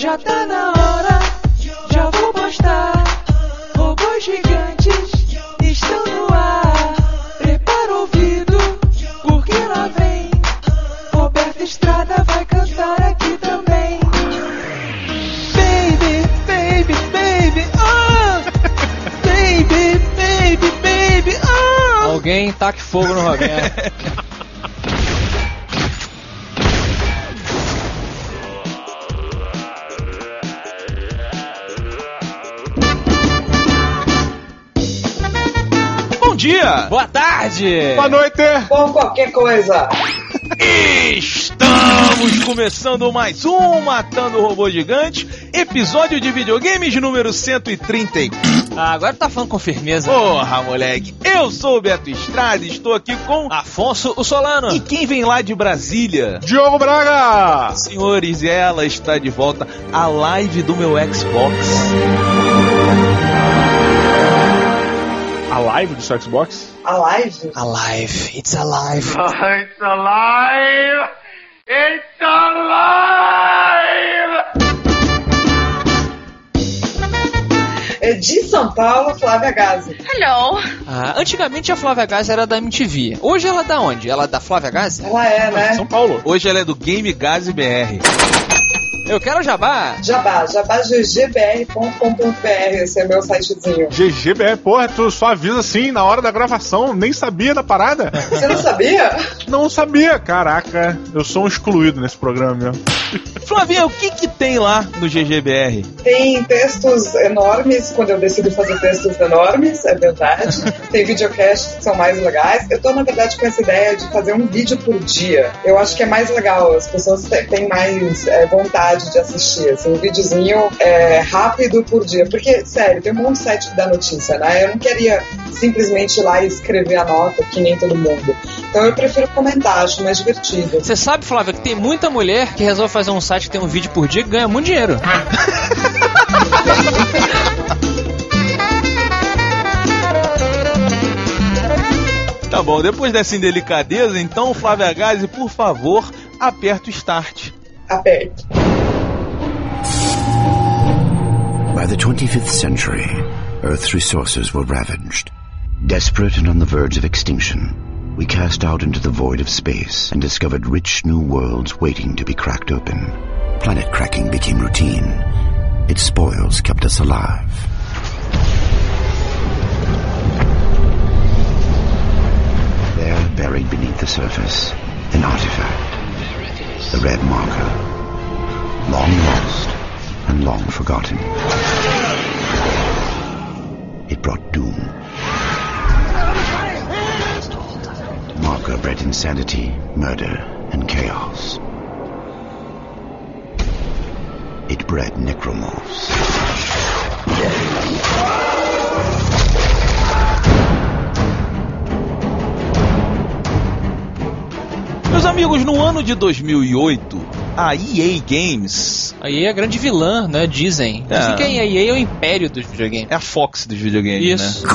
Já tá na hora, já vou postar. Robôs gigantes estão no ar. Prepara o ouvido, porque lá vem. Roberto Estrada vai cantar aqui também. Baby, baby, baby, ah! Baby, baby, baby, ah! Alguém taque fogo no Roberto. Boa tarde! Boa noite! Ou qualquer coisa. Estamos começando mais um Matando Robô Gigante, episódio de videogames número 130. Ah, agora tá falando com firmeza. Porra, moleque! Eu sou o Beto Estrada e estou aqui com. Afonso o Solano. E quem vem lá de Brasília? Diogo Braga! Senhores, ela está de volta à live do meu Xbox. A live do seu Xbox? A live. Alive, it's alive. It's alive! It's alive! É de São Paulo, Flávia Gazi. Hello. Ah, antigamente a Flávia Gazi era da MTV. Hoje ela é da onde? Ela é da Flávia Gazi? Ela é, né? São Paulo. Hoje ela é do Game Gazi BR. Eu quero jabá. Jabá, jabagggbr.com.br, esse é meu sitezinho. GGBR, porra, tu só avisa assim na hora da gravação, nem sabia da parada? Você não sabia? Não sabia, caraca, eu sou um excluído nesse programa mesmo. Flavinha, o que que tem lá no GGBR? Tem textos enormes, quando eu decido fazer textos enormes, é verdade. Tem videocasts que são mais legais. Eu tô, na verdade, com essa ideia de fazer um vídeo por dia. Eu acho que é mais legal, as pessoas têm mais é, vontade de assistir, assim, um videozinho é, rápido por dia. Porque, sério, tem um monte de site da notícia, né? Eu não queria simplesmente ir lá e escrever a nota, que nem todo mundo. Então eu prefiro comentar, acho mais divertido. Você sabe, Flávia, que tem muita mulher que resolve fazer um site que tem um vídeo por dia e ganha muito dinheiro. Tá bom, depois dessa indelicadeza, então, Flávia Gazi, por favor, aperta o start. Aperto. By the 25th century, Earth's resources were ravaged. Desperate and on the verge of extinction, we cast out into the void of space and discovered rich new worlds waiting to be cracked open. Planet cracking became routine. Its spoils kept us alive. There, buried beneath the surface, an artifact. The red marker. Long lost and long forgotten. It brought doom. Marker bred insanity, murder, and chaos. It bred necromorphs. Meus amigos, no ano de 2008, a EA Games Aí é a grande vilã, né? Dizem. É. Dizem que a EA é o império dos videogames. é a Fox dos videogames, Isso. né?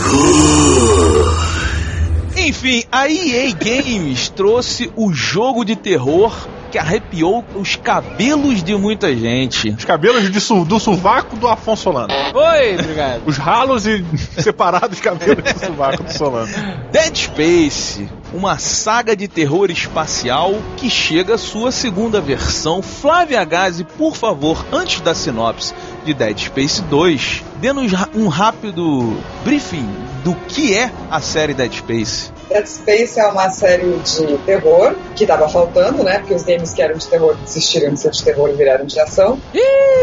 Enfim, a EA Games trouxe o jogo de terror que arrepiou os cabelos de muita gente. Os cabelos de su- do sovaco do Afonso Solano. Oi, obrigado. Os ralos e separados cabelos do sovaco do Solano. Dead Space, uma saga de terror espacial que chega à sua segunda versão. Flávia Gazi, por favor, antes da sinopse de Dead Space 2, dê-nos um rápido briefing do que é a série Dead Space. Dead Space é uma série de terror, que tava faltando, né? Porque os games que eram de terror desistiram de ser de terror e viraram de ação.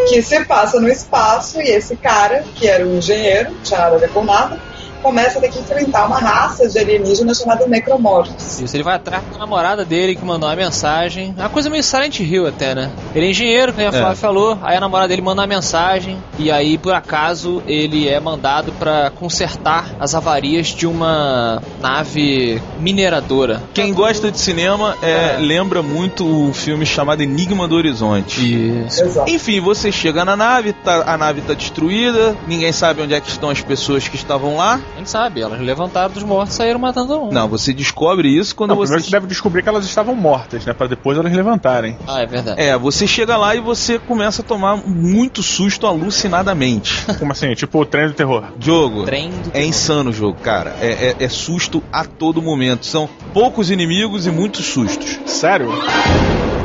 Que se passa no espaço e esse cara, que era um engenheiro, tinha nada a ver com nada, começa a ter que enfrentar uma raça de alienígenas chamada Necromorphs. Isso, ele vai atrás da namorada dele que mandou uma mensagem. É uma coisa meio Silent Hill até, né? Ele é engenheiro, como a Flávia falou. Aí a namorada dele manda uma mensagem. E aí, por acaso, ele é mandado pra consertar as avarias de uma nave mineradora. Quem gosta de cinema é, lembra muito o filme chamado Enigma do Horizonte. Isso. Exato. Enfim, você chega na nave, tá- a nave tá destruída, ninguém sabe onde é que estão as pessoas que estavam lá. A gente sabe, elas levantaram dos mortos e saíram matando um. Não, você descobre isso quando Não, você. primeiro você deve descobrir que elas estavam mortas, né? Pra depois elas levantarem. Ah, é verdade. É, você chega lá e você começa a tomar muito susto alucinadamente. Como assim? Tipo o trem do terror. Jogo. Trem do É terror. insano o jogo, cara. É, é- é susto a todo momento. São poucos inimigos e muitos sustos. Sério?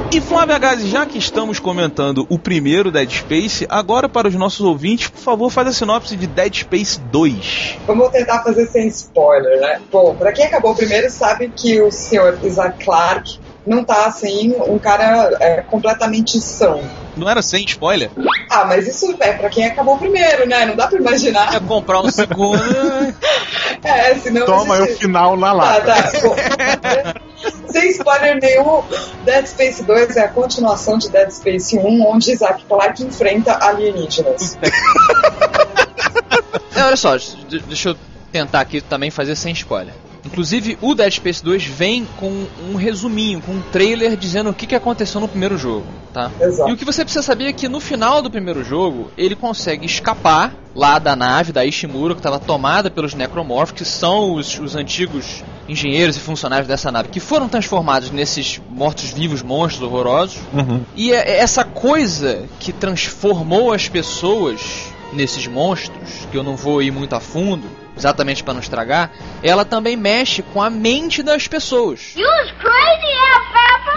E Flávia Gazi, já que estamos comentando o primeiro Dead Space, agora para os nossos ouvintes, por favor, faz a sinopse de Dead Space 2. Vamos tentar fazer sem spoiler, né? Bom, pra quem acabou primeiro sabe que o senhor Isaac Clarke não tá assim, um cara é, completamente são. Não era sem spoiler? Ah, mas isso é pra quem acabou primeiro, né? Não dá pra imaginar. Quer comprar um segundo. É, senão. Toma a aí o gente... final na Tá, lata. tá. Sem spoiler nenhum, Dead Space 2 é a continuação de Dead Space 1, onde Isaac Clarke enfrenta alienígenas. É, olha só, de- deixa eu tentar aqui também fazer sem spoiler. Inclusive, o Dead Space 2 vem com um resuminho, com um trailer dizendo o que, que aconteceu no primeiro jogo, tá? Exato. E o que você precisa saber é que no final do primeiro jogo, ele consegue escapar lá da nave, da Ishimura, que estava tomada pelos Necromorphs, que são os, os antigos engenheiros e funcionários dessa nave, que foram transformados nesses mortos-vivos monstros horrorosos. Uhum. E é essa coisa que transformou as pessoas nesses monstros, que eu não vou ir muito a fundo, exatamente para não estragar, ela também mexe com a mente das pessoas.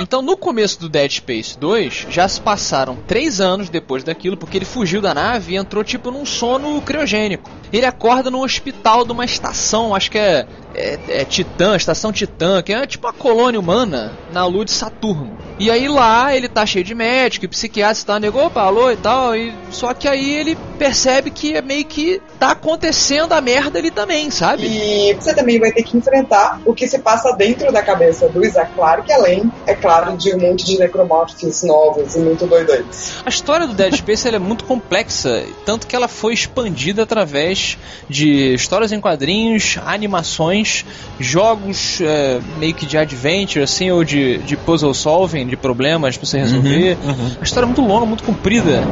Então, no começo do Dead Space 2, já se passaram três anos depois daquilo, porque ele fugiu da nave e entrou tipo num sono criogênico. Ele acorda no hospital de uma estação, acho que é, é, é Titã, estação Titã, que é tipo a colônia humana na lua de Saturno. E aí lá ele tá cheio de médico e psiquiatra tal, negou, alô e tal, e só que aí ele percebe que é meio que tá acontecendo a merda ali também, sabe? E você também vai ter que enfrentar o que se passa dentro da cabeça do Isaac Clarke, além, é claro, de um monte de necromorphs novos e muito doidões. A história do Dead Space ela é muito complexa, tanto que ela foi expandida através de histórias em quadrinhos, animações, jogos é, meio que de adventure, assim, ou de, de puzzle solving, de problemas pra você resolver. A história é muito longa, muito comprida.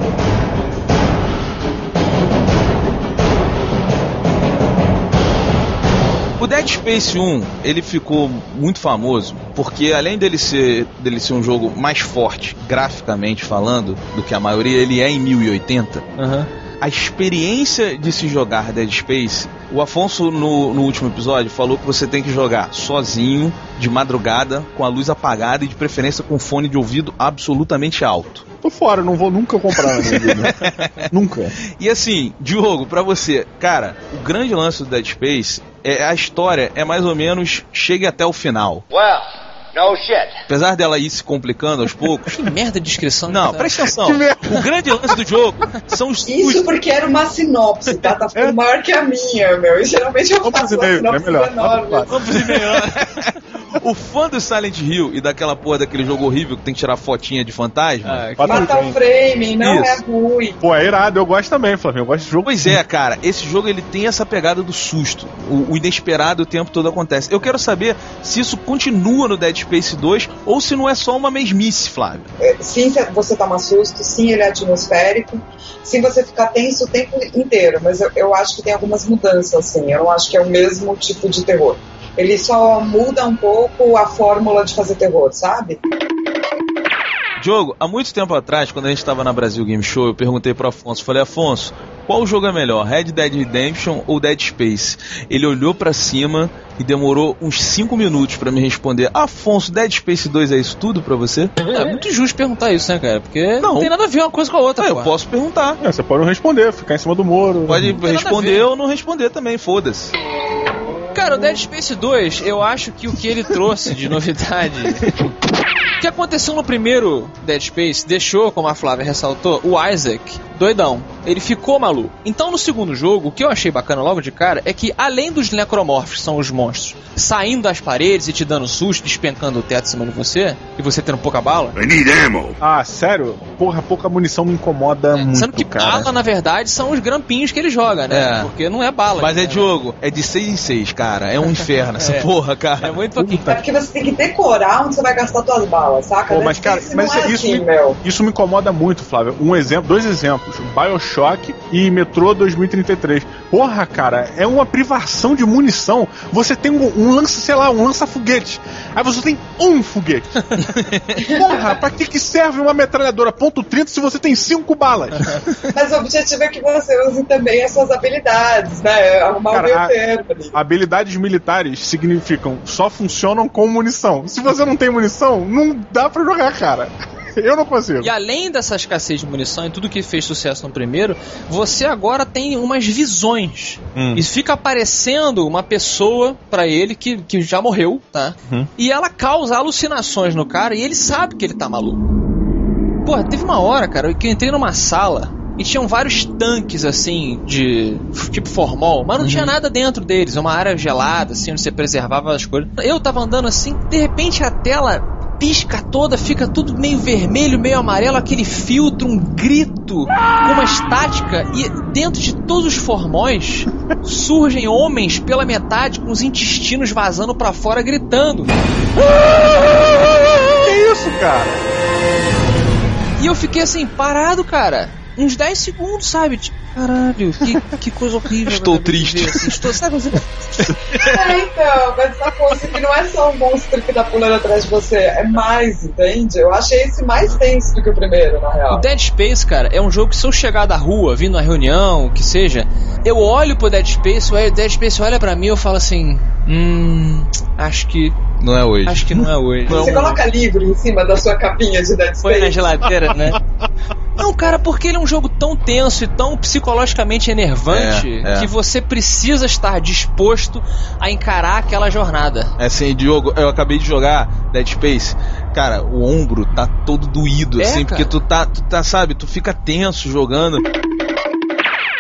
Dead Space 1, ele ficou muito famoso porque além dele ser, dele ser um jogo mais forte, graficamente falando, do que a maioria, ele é em 1080. A experiência de se jogar Dead Space, o Afonso no, no último episódio falou que você tem que jogar sozinho, de madrugada, com a luz apagada e de preferência com fone de ouvido absolutamente alto. Tô fora, não vou nunca comprar na minha vida. nunca. E assim, Diogo, pra você, cara, o grande lance do Dead Space é a história é mais ou menos chegue até o final. Well, no shit. Apesar dela ir se complicando aos poucos. Que merda de descrição. Não, cara. presta atenção. O grande lance do jogo são os, Isso os porque era uma sinopse, tá? Tá ficando maior que a minha, meu. E geralmente eu Vamos faço uma é sinopse melhor. enorme. Vamos e-mail. O fã do Silent Hill e daquela porra daquele jogo horrível que tem que tirar fotinha de fantasma. Ah, no o frame, não é Isso. ruim. Pô, é irado, eu gosto também, Flavinho. Eu gosto de jogo. Pois é, cara, esse jogo ele tem essa pegada do susto. O, o inesperado o tempo todo acontece. Eu quero saber se isso continua no Dead Space 2 ou se não é só uma mesmice, Flávio. É, Sim, você toma susto, sim, ele é atmosférico. Sim, você fica tenso o tempo inteiro, mas eu, eu acho que tem algumas mudanças, assim. Eu não acho que é o mesmo tipo de terror. Ele só muda um pouco a fórmula de fazer terror, sabe? Diogo, há muito tempo atrás, quando a gente estava na Brasil Game Show, eu perguntei pro Afonso, falei, Afonso, qual jogo é melhor, Red Dead Redemption ou Dead Space? Ele olhou pra cima e demorou uns 5 minutos pra me responder. Afonso, Dead Space 2 é isso tudo pra você? É muito justo perguntar isso, né, cara? Porque não, Não. tem nada a ver uma coisa com a outra, Ah, eu posso perguntar. É, você pode não responder, ficar em cima do muro. Pode responder ou não responder também, foda-se. Cara, o Dead Space 2, eu acho que o que ele trouxe de novidade. O que aconteceu no primeiro Dead Space deixou, como a Flávia ressaltou, o Isaac doidão. Ele ficou maluco. Então, no segundo jogo, o que eu achei bacana logo de cara é que, além dos necromorphs, que são os monstros, saindo das paredes e te dando susto, despencando o teto em cima de você, e você tendo pouca bala, Ah, sério? Porra, pouca munição me incomoda muito, sendo que cara. bala, na verdade, são os grampinhos que ele joga, né? É. Porque não é bala. Mas é né? Diogo, é de 6 em 6, cara. É um inferno essa É. porra, cara. É muito pouquinho. É porque você tem que decorar onde você vai gastar suas balas, saca? Pô, mas, cara, mas é isso, assim, me, meu. isso me incomoda muito, Flávio. Um exemplo, dois exemplos. Bioshock Bioshock e Metrô 2033. Porra, cara, é uma privação de munição. Você tem um, um lança, sei lá, um lança-foguete. Aí você tem um foguete. Porra, pra que, que serve uma metralhadora ponto .30 se você tem cinco balas? Mas o objetivo é que você use também as suas habilidades, né? Arrumar Cara, o meio a- ali. Habilidades militares significam só funcionam com munição. Se você não tem munição, não dá pra jogar, cara. Eu não consigo. E além dessa escassez de munição e tudo que fez sucesso no primeiro, você agora tem umas visões. Hum. E fica aparecendo uma pessoa pra ele que, que já morreu, tá? Uhum. E ela causa alucinações no cara e ele sabe que ele tá maluco. Porra, teve uma hora, cara, que eu entrei numa sala e tinham vários tanques assim de tipo formol, mas não tinha nada dentro deles, uma área gelada assim onde você preservava as coisas. Eu tava andando assim, de repente a tela pisca toda, fica tudo meio vermelho, meio amarelo, aquele filtro, um grito, uma estática e dentro de todos os formóis surgem homens pela metade com os intestinos vazando pra fora gritando. Que isso, cara? E eu fiquei assim, parado, cara. Uns 10 segundos, sabe? Caralho, que, que coisa horrível. Estou de triste. assim, estou, sabe, É, então, mas essa coisa que não é só um monstro que tá pulando atrás de você, é mais, entende? Eu achei esse mais tenso do que o primeiro, na O real. Dead Space, cara, é um jogo que se eu chegar da rua, vindo na reunião, o que seja, eu olho pro Dead Space, o Dead Space olha pra mim e eu falo assim, hum, acho que, Não é hoje. acho que não é hoje. Você coloca livro em cima da sua capinha de Dead Foi na Space. geladeira, né? Não, cara, porque ele é um jogo tão tenso e tão psicologicamente enervante É, é. que você precisa estar disposto a encarar aquela jornada. É assim, Diogo, eu acabei de jogar Dead Space. Cara, o ombro tá todo doído, É, assim, cara. porque tu tá, tu tá, sabe, tu fica tenso jogando.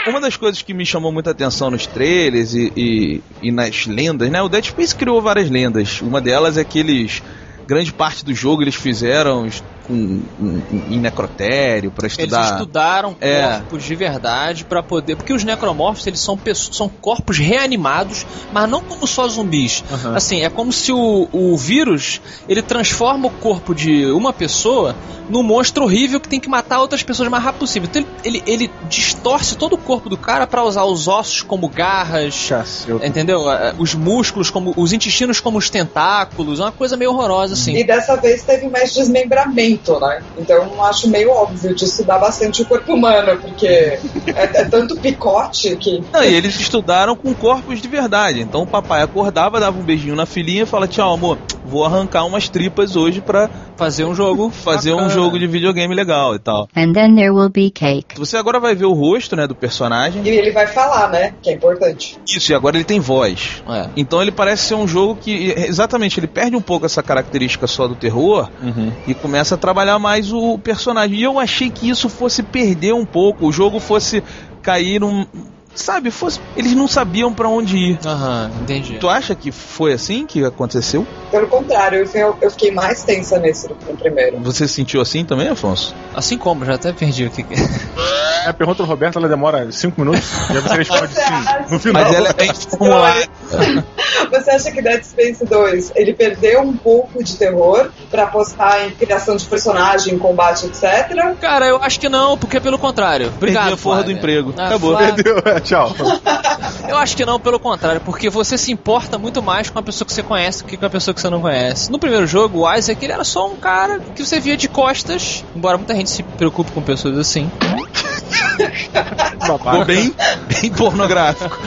Uma das coisas que me chamou muita atenção nos trailers e, e, e nas lendas, né? O Dead Space criou várias lendas. Uma delas é que eles. Grande parte do jogo eles fizeram com, em, em necrotério pra Eles estudar. estudaram É. corpos de verdade pra poder. Porque os necromorfos eles são, pessoas, são corpos reanimados, mas não como só zumbis. Aham. Assim, é como se o, o vírus ele transforma o corpo de uma pessoa num monstro horrível que tem que matar outras pessoas o mais rápido possível. Então ele, ele, ele distorce todo o corpo do cara pra usar os ossos como garras. Cacilda. Entendeu? Os músculos como. os intestinos como os tentáculos. É uma coisa meio horrorosa, assim. E dessa vez teve mais desmembramento, né? Então eu acho meio óbvio de estudar bastante o corpo humano, porque é, é tanto picote que. Não, e eles estudaram com corpos de verdade. Então o papai acordava, dava um beijinho na filhinha e fala: Tchau, amor, vou arrancar umas tripas hoje pra Fazer um jogo. fazer um jogo de videogame legal e tal. And then there will be cake. Você agora vai ver o rosto, né, do personagem. E ele vai falar, né? Que é importante. Isso, e agora ele tem voz. É. Então ele parece ser um jogo que, exatamente, ele perde um pouco essa característica só do terror e começa a trabalhar mais o personagem. E eu achei que isso fosse perder um pouco, o jogo fosse cair num. Sabe, fosse. Eles não sabiam pra onde ir. Aham, entendi. Tu acha que foi assim que aconteceu? Pelo contrário, eu, eu fiquei mais tensa nesse do que no primeiro. Você se sentiu assim também, Afonso? Assim como, já até perdi o que. que- A pergunta do Roberto ela demora 5 minutos e aí você responde Você sim. acha? No final. Mas ela é bem formulada. Você acha que Dead Space 2 ele perdeu um pouco de terror pra apostar em criação de personagem, em combate, etc? Cara, eu acho que não, porque pelo contrário. Obrigado, Perdi a porra do emprego. Ah, Acabou. Flávia, Entendeu? Tchau. Eu acho que não, pelo contrário, porque você se importa muito mais com a pessoa que você conhece do que com a pessoa que você não conhece. No primeiro jogo, o Isaac ele era só um cara que você via de costas, embora muita gente se preocupe com pessoas assim. Ficou bem, bem pornográfico.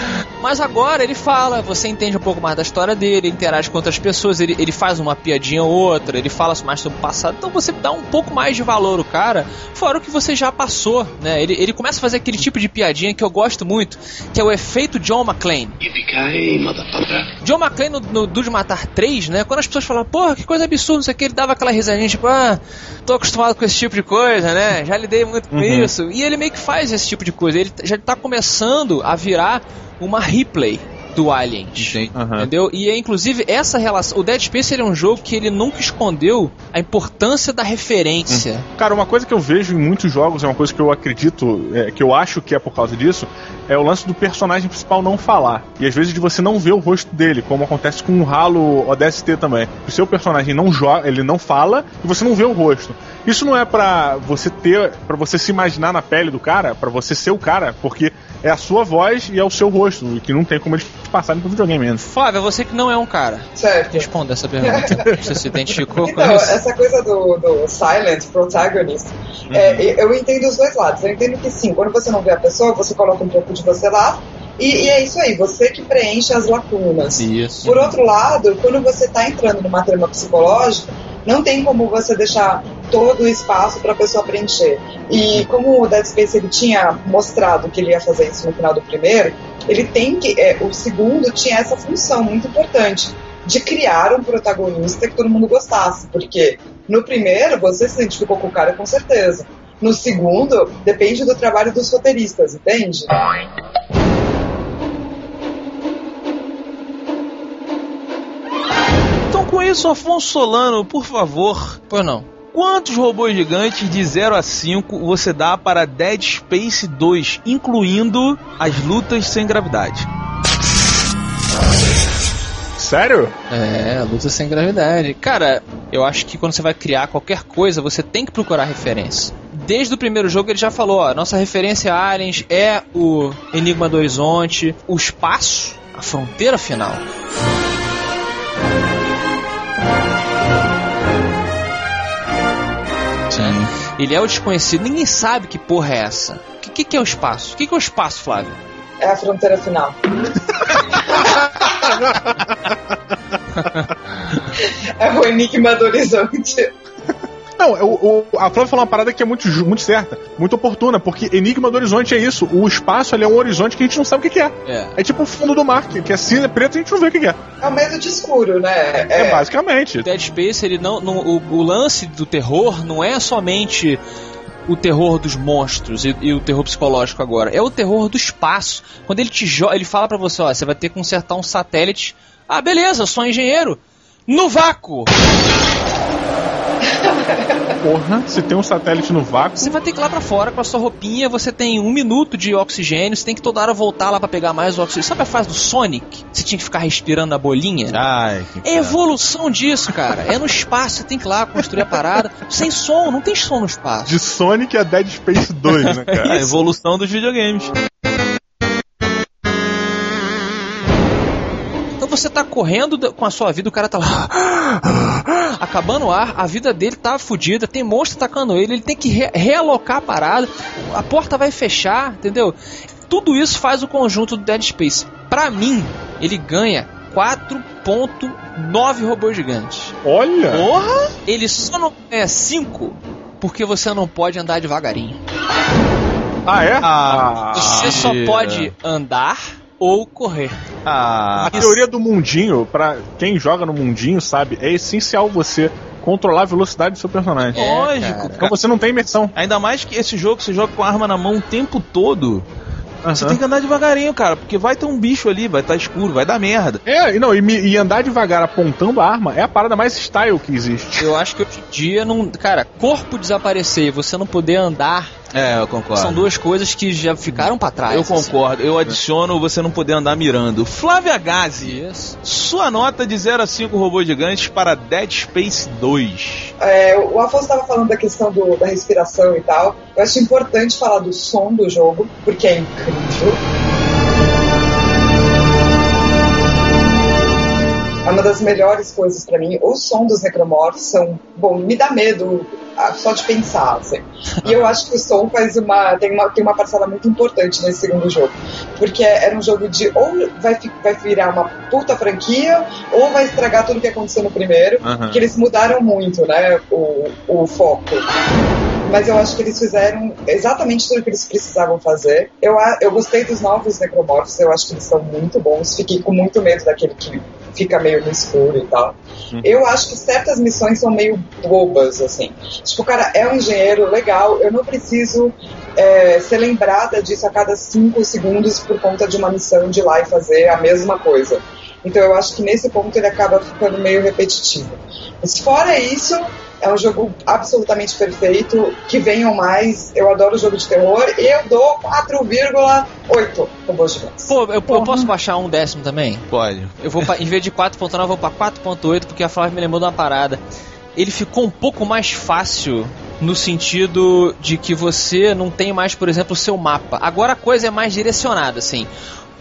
Mas agora ele fala, você entende um pouco mais da história dele, ele interage com outras pessoas, ele, ele faz uma piadinha ou outra, ele fala mais sobre o passado, então você dá um pouco mais de valor ao cara, fora o que você já passou, né? Ele, ele começa a fazer aquele tipo de piadinha que eu gosto muito, que é o efeito John McClane. John McClane no, no Duro de Matar 3, né? Quando as pessoas falam, porra, que coisa absurda, não sei o que, ele dava aquela risadinha, tipo, ah, tô acostumado com esse tipo de coisa, né? Já lidei muito com isso. E ele meio que faz esse tipo de coisa. Ele já tá começando a virar uma replay. Do Alien. Aham. Entendeu? E é, inclusive essa relação. O Dead Space ele é um jogo que ele nunca escondeu a importância da referência. Cara, uma coisa que eu vejo em muitos jogos, é uma coisa que eu acredito, é, que eu acho que é por causa disso, é o lance do personagem principal não falar. E às vezes de você não ver o rosto dele, como acontece com o Halo ODST também. O seu personagem não joga, ele não fala e você não vê o rosto. Isso não é pra você ter, para você se imaginar na pele do cara, pra você ser o cara, porque é a sua voz e é o seu rosto, e que não tem como eles passarem pro videogame mesmo. Flávia, você que não é um cara. Certo. Responda essa pergunta. Você se identificou com Então, isso? essa coisa do, do silent protagonist, é, eu entendo os dois lados. Eu entendo que sim, quando você não vê a pessoa, você coloca um pouco de você lá, e, e é isso aí, você que preenche as lacunas. Isso. Por outro lado, quando você está entrando numa trama psicológica, não tem como você deixar todo o espaço para a pessoa preencher. E como o Dead Space ele tinha mostrado que ele ia fazer isso no final do primeiro, ele tem que. é, o segundo tinha essa função muito importante de criar um protagonista que todo mundo gostasse. Porque no primeiro você se identificou com o cara com certeza. No segundo, depende do trabalho dos roteiristas, entende? Então, com isso, Afonso Solano, por favor, Pois não. Quantos robôs gigantes de 0 a 5 você dá para Dead Space 2, incluindo as lutas sem gravidade? Sério? É, luta sem gravidade. Cara, eu acho que quando você vai criar qualquer coisa, você tem que procurar referência. Desde o primeiro jogo ele já falou, ó, nossa referência a Aliens é o Enigma do Horizonte, o espaço, a fronteira final. Ele é o desconhecido, ninguém sabe que porra é essa. O que, que, que é o espaço? O que, que é o espaço, Flávio? É a fronteira final. é o enigma do horizonte. Não, o, o- a Flávia falou uma parada que é muito, muito certa, muito oportuna, porque Enigma do Horizonte é isso. O espaço ali é um horizonte que a gente não sabe o que, é. É. É tipo o fundo do mar, que que é cinza, preto, a gente não vê o que, é. É o medo de escuro, né? É, basicamente. Dead Space, ele não, não- o, o lance do terror não é somente o terror dos monstros e, e o terror psicológico agora, é o terror do espaço. Quando ele te joga, ele fala pra você, ó, você vai ter que consertar um satélite. Ah, beleza, eu sou engenheiro. No vácuo. Porra, se tem um satélite no vácuo. Você vai ter que ir lá pra fora com a sua roupinha, você tem um minuto de oxigênio, você tem que toda hora voltar lá pra pegar mais oxigênio. Sabe a fase do Sonic? Você tinha que ficar respirando a bolinha? Ai, que É evolução disso, cara. É no espaço, você tem que ir lá construir a parada. Sem som, não tem som no espaço. De Sonic a Dead Space 2, né, cara? a evolução dos videogames. Você tá correndo com a sua vida, o cara tá lá. Acabando o ar, a vida dele tá fodida, tem monstro atacando ele, ele tem que re- realocar a parada, a porta vai fechar, entendeu? Tudo isso faz o conjunto do Dead Space. Pra mim, ele ganha 4.9 robôs gigantes. Olha! Porra! Ele só não ganha 5 porque você não pode andar devagarinho. Ah, é? Ah, Você só pode andar ou correr. Ah, A teoria do mundinho, pra quem joga no mundinho, sabe, é essencial você controlar a velocidade do seu personagem. É, lógico, cara. Então você não tem imersão. Ainda mais que esse jogo você joga com a arma na mão o tempo todo. Você Aham. tem que andar devagarinho, cara, porque vai ter um bicho ali, vai estar escuro, vai dar merda. É, e não, e, me- e andar devagar apontando a arma é a parada mais style que existe. Eu acho que hoje em dia não. Cara, corpo desaparecer e você não poder andar É, eu concordo. são duas coisas que já ficaram pra trás. Eu assim. concordo. Eu adiciono você não poder andar mirando. Flávia Gazi, Isso. sua nota de 0 a 5 robôs gigantes para Dead Space 2. É, o Afonso estava falando da questão do- da respiração e tal. Eu acho importante falar do som do jogo, porque é incrível. É uma das melhores coisas pra mim. O som dos necromorphs são. Bom, me dá medo só de pensar, assim. E eu acho que o som faz uma. Tem uma, tem uma parcela muito importante nesse segundo jogo. Porque era um jogo de. Ou vai, vai virar uma puta franquia, ou vai estragar tudo que aconteceu no primeiro. Aham. Porque eles mudaram muito, né? O, o foco. Mas eu acho que eles fizeram exatamente tudo que eles precisavam fazer. Eu, eu gostei dos novos necromorphs, eu acho que eles são muito bons. Fiquei com muito medo daquele que fica meio no escuro e tal. Eu acho que certas missões são meio bobas, assim. Tipo, o cara é um engenheiro legal, eu não preciso é, ser lembrada disso a cada cinco segundos por conta de uma missão de ir lá e fazer a mesma coisa. Então eu acho que nesse ponto ele acaba ficando meio repetitivo. Mas fora isso, é um jogo absolutamente perfeito. Que venham mais. Eu adoro jogo de terror. E eu dou 4,8 robôs gigantes. Pô, eu, eu posso baixar um décimo também? Pode. Eu vou pra, em vez de 4.9, eu vou pra 4.8 porque a Flávia me lembrou de uma parada. Ele ficou um pouco mais fácil no sentido de que você não tem mais, por exemplo, o seu mapa. Agora a coisa é mais direcionada, assim.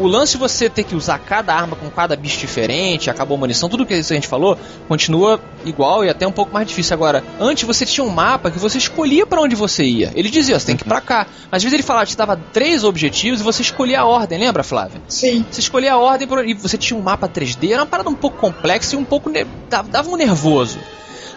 O lance de você ter que usar cada arma com cada bicho diferente, acabou a munição, tudo que a gente falou, continua igual e até um pouco mais difícil. Agora, antes você tinha um mapa que você escolhia para onde você ia. Ele dizia, você tem que ir pra cá. Às vezes ele falava, te dava três objetivos e você escolhia a ordem, lembra, Flávia? Sim. Você escolhia a ordem por- e você tinha um mapa 3D, era uma parada um pouco complexa e um pouco. ne- dava dava um nervoso.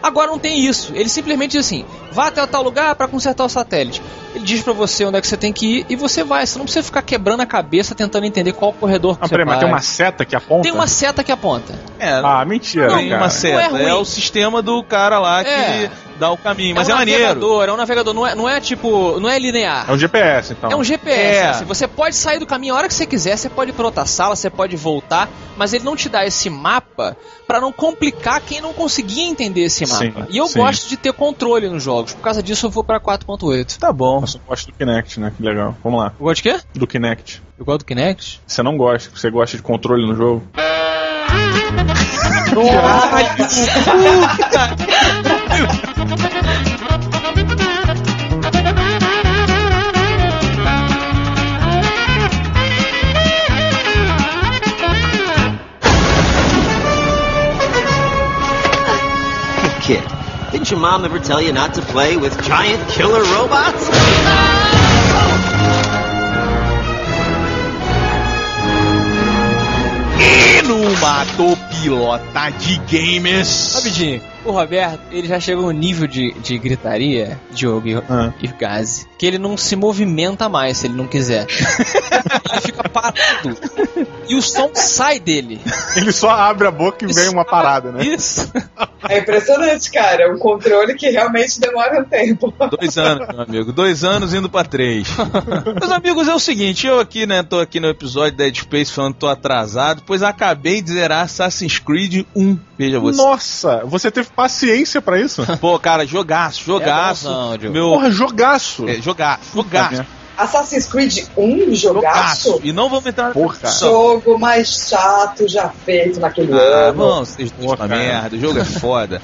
Agora não tem isso. Ele simplesmente diz assim: vá até tal lugar para consertar o satélite. Ele diz pra você onde é que você tem que ir e você vai. Você não precisa ficar quebrando a cabeça tentando entender qual corredor que Ah, você peraí, mas vai. tem uma seta que aponta? Tem uma seta que aponta. É, Ah, mentira, tem cara. uma seta. Não é É, o sistema do cara lá É. que dá o caminho. Mas é, um maneiro. navegador, é um navegador, não é, não é tipo. não é linear. É um GPS, então. É um GPS. É. assim, você pode sair do caminho a hora que você quiser, você pode ir pra outra sala, você pode voltar, mas ele não te dá esse mapa pra não complicar quem não conseguia entender esse mapa. Sim, e eu sim. gosto de ter controle nos jogos. Por causa disso eu vou pra 4.8. Tá bom. Nossa, eu gosto do Kinect, né? Que legal. Vamos lá. Eu gosto de quê? Do Kinect. Eu gosto do Kinect? Você não gosta, você gosta de controle no jogo? Kid, didn't your mom ever tell you not to play with giant killer robots? E numa topilota de games. Rapidinho. O Roberto, ele já chegou no nível de, de gritaria, Diogo e, Ah. e Gazi, que ele não se movimenta mais se ele não quiser. ele fica parado. E o som sai dele. Ele só abre a boca e vem uma parada, né? Isso. É impressionante, cara. É um controle que realmente demora um tempo. Dois anos, meu amigo. Dois anos indo pra três. Meus amigos, é o seguinte, eu aqui, né, tô aqui no episódio Dead Space falando que tô atrasado, pois acabei de zerar Assassin's Creed 1. Veja você. Nossa, você teve paciência pra isso? Pô, cara, jogaço, jogaço. É Diogo. meu. Porra, jogaço. É, jogaço, jogaço, Assassin's Creed 1, jogaço? E não vamos entrar Porra. discussão. Jogo mais chato já feito naquele Ah, ano. vamos, vocês cara. merda, o jogo é foda.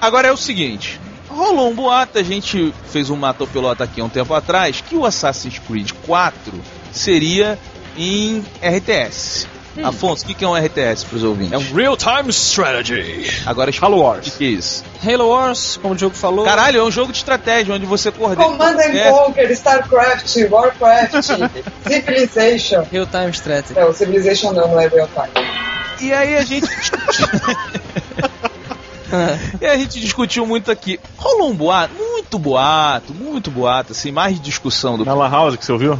Agora é o seguinte. Rolou um boato, a gente fez um matopilota aqui há um tempo atrás, que o Assassin's Creed 4 seria em RTS. Afonso, o que que é um RTS pros ouvintes? É um real-time strategy. Agora explica Halo o Wars. que que é isso. Halo Wars, como o Diogo falou. Caralho, é um jogo de estratégia onde você coordena. Command and É, Conquer, StarCraft, Warcraft, Civilization. Real-time strategy. Não, Civilization não, não é real time. E aí a gente. e a gente discutiu muito aqui. Rolou um boato, muito boato, muito boato, assim, mais discussão do Na Lan House que você ouviu?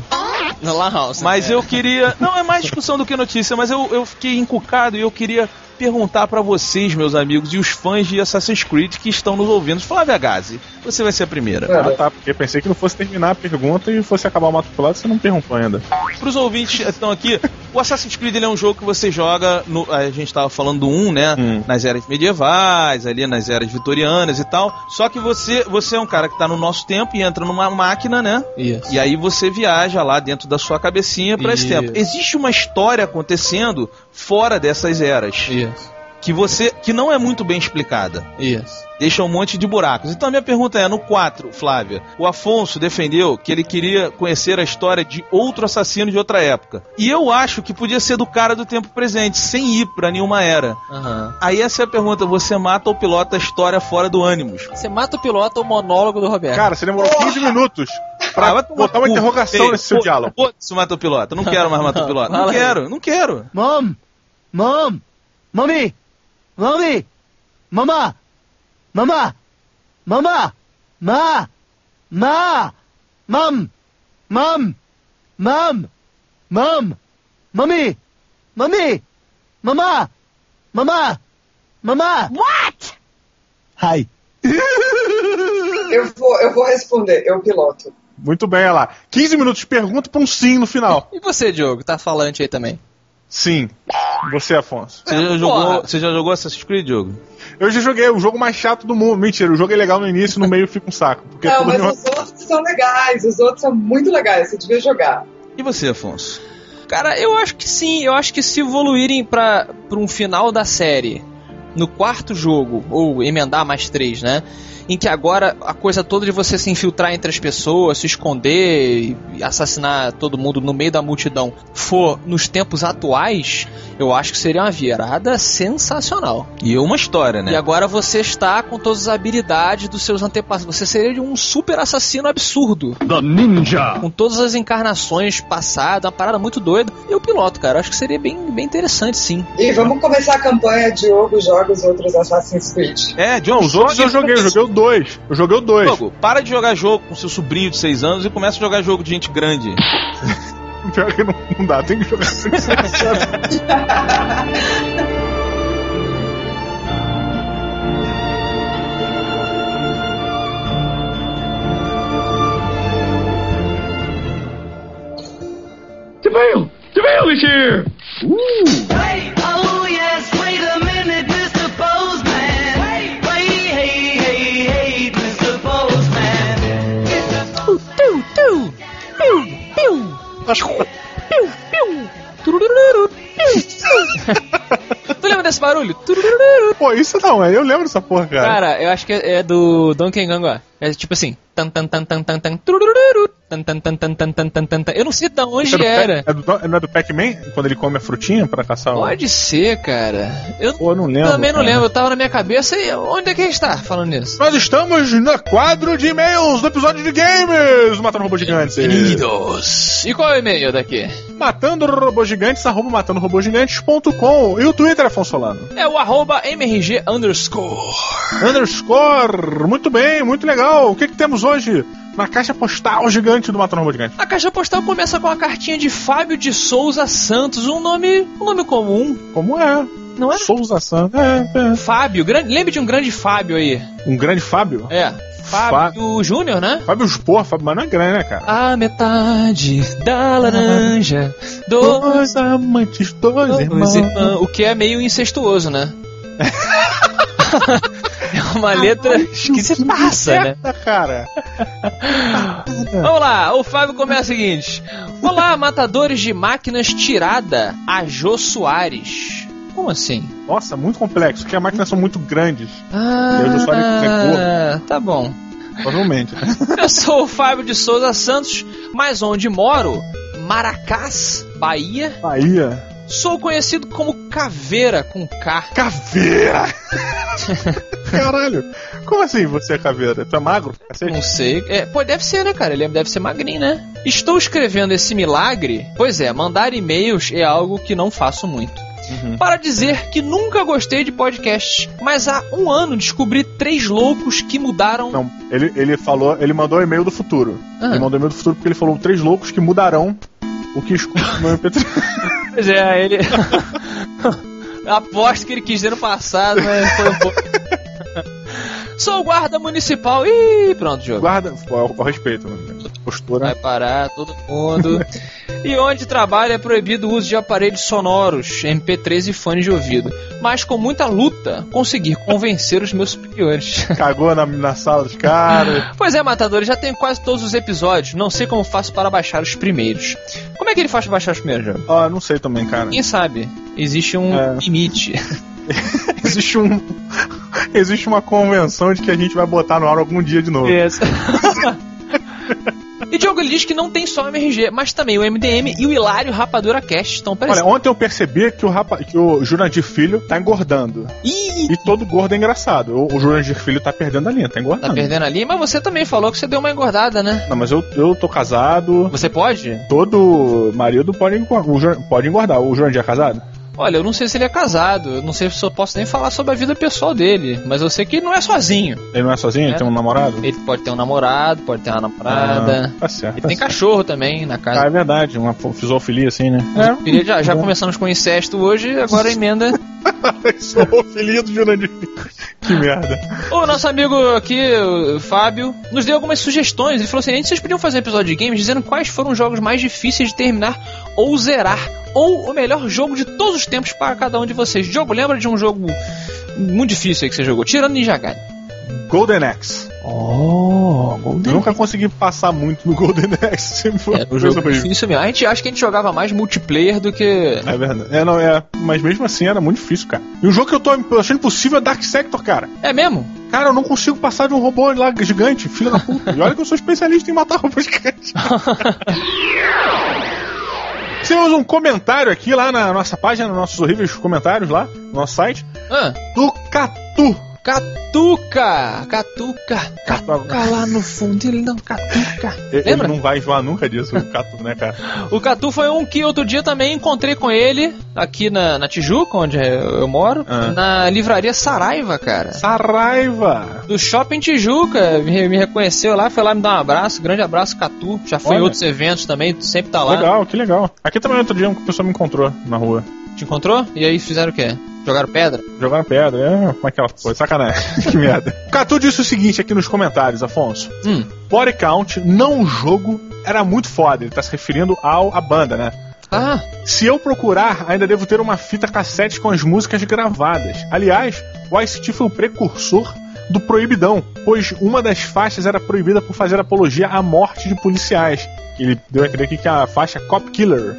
Na Lan House. Mas é. eu queria. Não, é mais discussão do que notícia, mas eu, eu fiquei encucado e eu queria perguntar pra vocês, meus amigos, e os fãs de Assassin's Creed que estão nos ouvindo. Flávia Gazi, você vai ser a primeira. Mano, Ah, tá, porque pensei que não fosse terminar a pergunta e fosse acabar o mato pelado, você não perguntou ainda. Para os ouvintes que estão aqui, o Assassin's Creed ele é um jogo que você joga. No, a gente estava falando do 1, né? Hum. Nas eras medievais, ali nas eras vitorianas e tal. Só que você, você é um cara que está no nosso tempo e entra numa máquina, né? Isso. E aí você viaja lá dentro da sua cabecinha para esse tempo. Existe uma história acontecendo fora dessas eras. Isso. Que você que não é muito bem explicada. Isso. Deixa um monte de buracos. Então a minha pergunta é, no 4, Flávia, o Afonso defendeu que ele queria conhecer a história de outro assassino de outra época. E eu acho que podia ser do cara do tempo presente, sem ir pra nenhuma era. Aham. Aí essa é a pergunta, você mata ou pilota a história fora do ânimos? Você mata o piloto ou o monólogo do Roberto? Cara, você demorou 15 minutos pra Ah, botar uma cu. interrogação Ei, nesse seu pô, diálogo. Foda-se o mata ou pilota, não quero mais matar o piloto. Não quero, não quero. Mom! Mom! Mommy! Mommy! Mama! Mama! Mama! Ma! Ma! Mom! Mom! Mom! Mom! Mommy! Mommy! Mama! Mama! Mama! What? Hi. Eu vou, eu vou responder, eu piloto. Muito bem, olha lá. 15 minutos de pergunta pra um sim no final. E você, Diogo? Tá falante aí também. Sim. Você, Afonso. Você já, jogou, você já jogou Assassin's Creed, Diogo? Eu já joguei o jogo mais chato do mundo. Mentira, o jogo é legal no início, no meio fica um saco. Porque é Não, mas os outros são legais, os outros são muito legais, você devia jogar. E você, Afonso? Cara, eu acho que sim. Eu acho que se evoluírem pra um final da série, no quarto jogo, ou emendar mais três, né? Em que agora a coisa toda de você se infiltrar entre as pessoas, se esconder e assassinar todo mundo no meio da multidão for nos tempos atuais, eu acho que seria uma virada sensacional. E uma história, né? E agora você está com todas as habilidades dos seus antepassados. Você seria um super assassino absurdo. The Ninja! Com todas as encarnações passadas, uma parada muito doida. Eu piloto, cara. Eu acho que seria bem, bem interessante, sim. E vamos começar a campanha Diogo joga os outros Assassin's Creed. É, Não, os outros eu joguei, eu joguei o 2. Eu joguei o 2. Diogo, para de jogar jogo com seu sobrinho de 6 anos e começa a jogar jogo de gente grande. Pior que não, não dá, tem que jogar sem DeVale! DeVale is here! Wait, oh Piu, piu, piu, piu, piu, turururu, piu, piu. Tu lembra desse barulho? Turururu. Pô, isso não, é, eu lembro dessa porra, cara. Cara, eu acho que é é do Donkey Kong, ó. É tipo assim. tan tan tan tan Eu não sei de onde tan era. É do, tan é do, não é do Pac-Man? Quando ele come a frutinha pra caçar o. Pode ser, cara. Eu, Pô, eu não lembro. Também não lembro. Eu tava na minha cabeça e onde é que a gente tá falando nisso? Nós estamos no quadro de e-mails do episódio de games! Matando robô gigante. Queridos. E qual é o e-mail daqui? Matando robô gigantes, arroba matando robô gigantes.com. E o Twitter, Afonso Solano? É o arroba mrg underscore. Underscore. Muito bem, muito legal. O que, que temos hoje na caixa postal gigante do Matando Robôs Gigantes? A caixa postal começa com a cartinha de Fábio de Souza Santos, um nome, um nome comum, Como é? não é? Souza Santos. É, Fábio, grande, lembre de um grande Fábio aí. é. Um grande Fábio? É, Fábio Júnior, né? Fábio Spor, Fábio, mas não é grande, né, cara? A metade da laranja, do Dois amantes, dois irmãos. O que é meio incestuoso, né? é uma letra que se passa, né? Certa, cara. Vamos lá, o Fábio começa o seguinte: Olá, matadores de máquinas tirada, a Jô Soares. Como assim? Nossa, muito complexo, porque as máquinas são muito grandes. Ah, Jô Soares é tá bom. Provavelmente. né? Eu sou o Fábio de Souza Santos, mas onde moro? Maracás, Bahia. Bahia. Sou conhecido como Caveira com K. Caveira! Caralho. Como assim você é caveira? Tu é magro? Cacete? Não sei. É, pô, deve ser, né, cara? Ele deve ser magrinho, né? Estou escrevendo esse milagre. Pois é, mandar e-mails é algo que não faço muito. Para dizer que nunca gostei de podcasts, mas há um ano descobri três loucos que mudaram. Não, ele, ele falou, ele mandou e-mail do futuro. Ah. Ele mandou e-mail do futuro porque ele falou três loucos que mudarão o que escuta no MP3. Pois é, ele. Aposto que ele quis dizer no passado, mas foi um pouco. Sou guarda municipal. Ih, pronto, jogo. Guarda, ao, ao respeito, né? Postura. Vai parar todo mundo. e onde trabalha é proibido o uso de aparelhos sonoros, MP3 e fones de ouvido. Mas com muita luta, consegui convencer os meus superiores. Cagou na, na sala dos caras. Pois é, Matadores, já tenho quase todos os episódios. Não sei como faço para baixar os primeiros. Como é que ele faz para baixar os primeiros, jogo? Ah, não sei também, cara. Quem sabe? Existe um É. limite. Existe um. Existe uma convenção de que a gente vai botar no ar algum dia de novo. Isso. E Diogo, ele diz que não tem só MRG, mas também o MDM e o Hilário Rapadura Cast estão Olha, presentes. ontem eu percebi que o, rapa... que o Jurandir Filho tá engordando. Ih, E todo gordo é engraçado. O, o Jurandir Filho tá perdendo a linha, tá engordando. tá perdendo ali, mas você também falou que você deu uma engordada, né? Não, mas eu, eu tô casado. Você pode? Todo marido o pode engordar. O Jurandir é casado? Olha, eu não sei se ele é casado, eu não sei se eu posso nem falar sobre a vida pessoal dele, mas eu sei que ele não é sozinho. Ele não é sozinho? Ele É. tem um namorado? Ele pode ter um namorado, pode ter uma namorada. Ah, tá certo. Ele tá tem certo. cachorro também na Ah, casa. é verdade. Uma fisofilia assim, né? Queria- já, já começamos com incesto hoje, agora emenda Sou o filhinho do Jurandir. Que merda. O nosso amigo aqui, o Fábio, nos deu algumas sugestões. Ele falou assim: vocês podiam fazer um episódio de games dizendo quais foram os jogos mais difíceis de terminar ou zerar. Ou o melhor jogo de todos os tempos para cada um de vocês. Jogo, lembra de um jogo muito difícil aí que você jogou? Tirando Ninja Gaiden. Golden Axe. Oh, Eu nunca consegui passar muito no Golden Axe. Sempre foi É, um jogo meio- difícil mesmo. A gente acha que a gente jogava mais multiplayer do que. É verdade. É, não, é. Mas mesmo assim era muito difícil, cara. E o jogo que eu tô achando impossível é Dark Sector, cara. É mesmo? Cara, eu não consigo passar de um robô lá gigante, filho da puta. E olha que eu sou especialista em matar robôs gigantes. Temos um comentário aqui lá na nossa página, nos nossos horríveis comentários lá, no nosso site, Ah, do Catu. Catuca! Catuca! Catuca lá no fundo, ele não catuca. Ele Lembra? não vai enjoar nunca disso, o Catu, né, cara? O Catu foi um que outro dia também encontrei com ele aqui na, na Tijuca, onde eu moro, Ah. na livraria Saraiva, cara. Saraiva! Do Shopping Tijuca, me, me reconheceu lá, foi lá me dar um abraço, grande abraço, Catu. Já foi em Olha. outros eventos também, sempre tá lá. Legal, que legal. Aqui também outro dia uma pessoa me encontrou na rua. Te encontrou? E aí fizeram o quê? Jogaram pedra? Jogaram pedra, é, como é que ela foi? Sacanagem. que merda. O Catu disse o seguinte aqui nos comentários, Afonso. Hum. Body Count, não o jogo, era muito foda. Ele tá se referindo ao a banda, né? Ah, Se eu procurar, ainda devo ter uma fita cassete com as músicas gravadas. Aliás, o ICT foi o precursor do Proibidão, pois uma das faixas era proibida por fazer apologia à morte de policiais. Ele deu a entender aqui que é a faixa Cop Killer.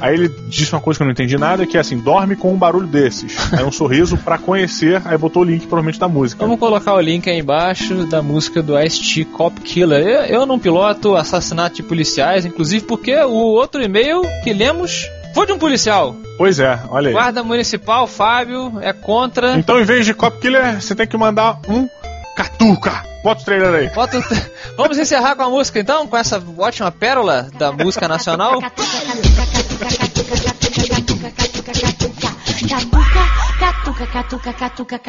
Aí ele disse uma coisa que eu não entendi nada, que é assim, dorme com um barulho desses. Aí um sorriso pra conhecer, aí botou o link provavelmente da música. vamos colocar o link aí embaixo da música do Ice-T Cop Killer. Eu, eu não piloto assassinato de policiais, inclusive porque o outro e-mail que lemos foi de um policial. Pois é, olha aí. Guarda Municipal, Fábio, é contra. Então, em vez de Cop Killer, você tem que mandar um Catuca. Bota o trailer aí. Bota o... Vamos encerrar com a música então, com essa ótima pérola da música nacional. catuca, catuca, catuca, catuca, catuca, catuca, catuca, catuca, catuca, catuca, catuca, catuca, catuca, catuca. catuca, catuca,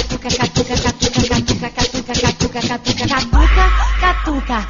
catuca, catuca, catuca, catuca, catuca, catuca, catuca, catuca.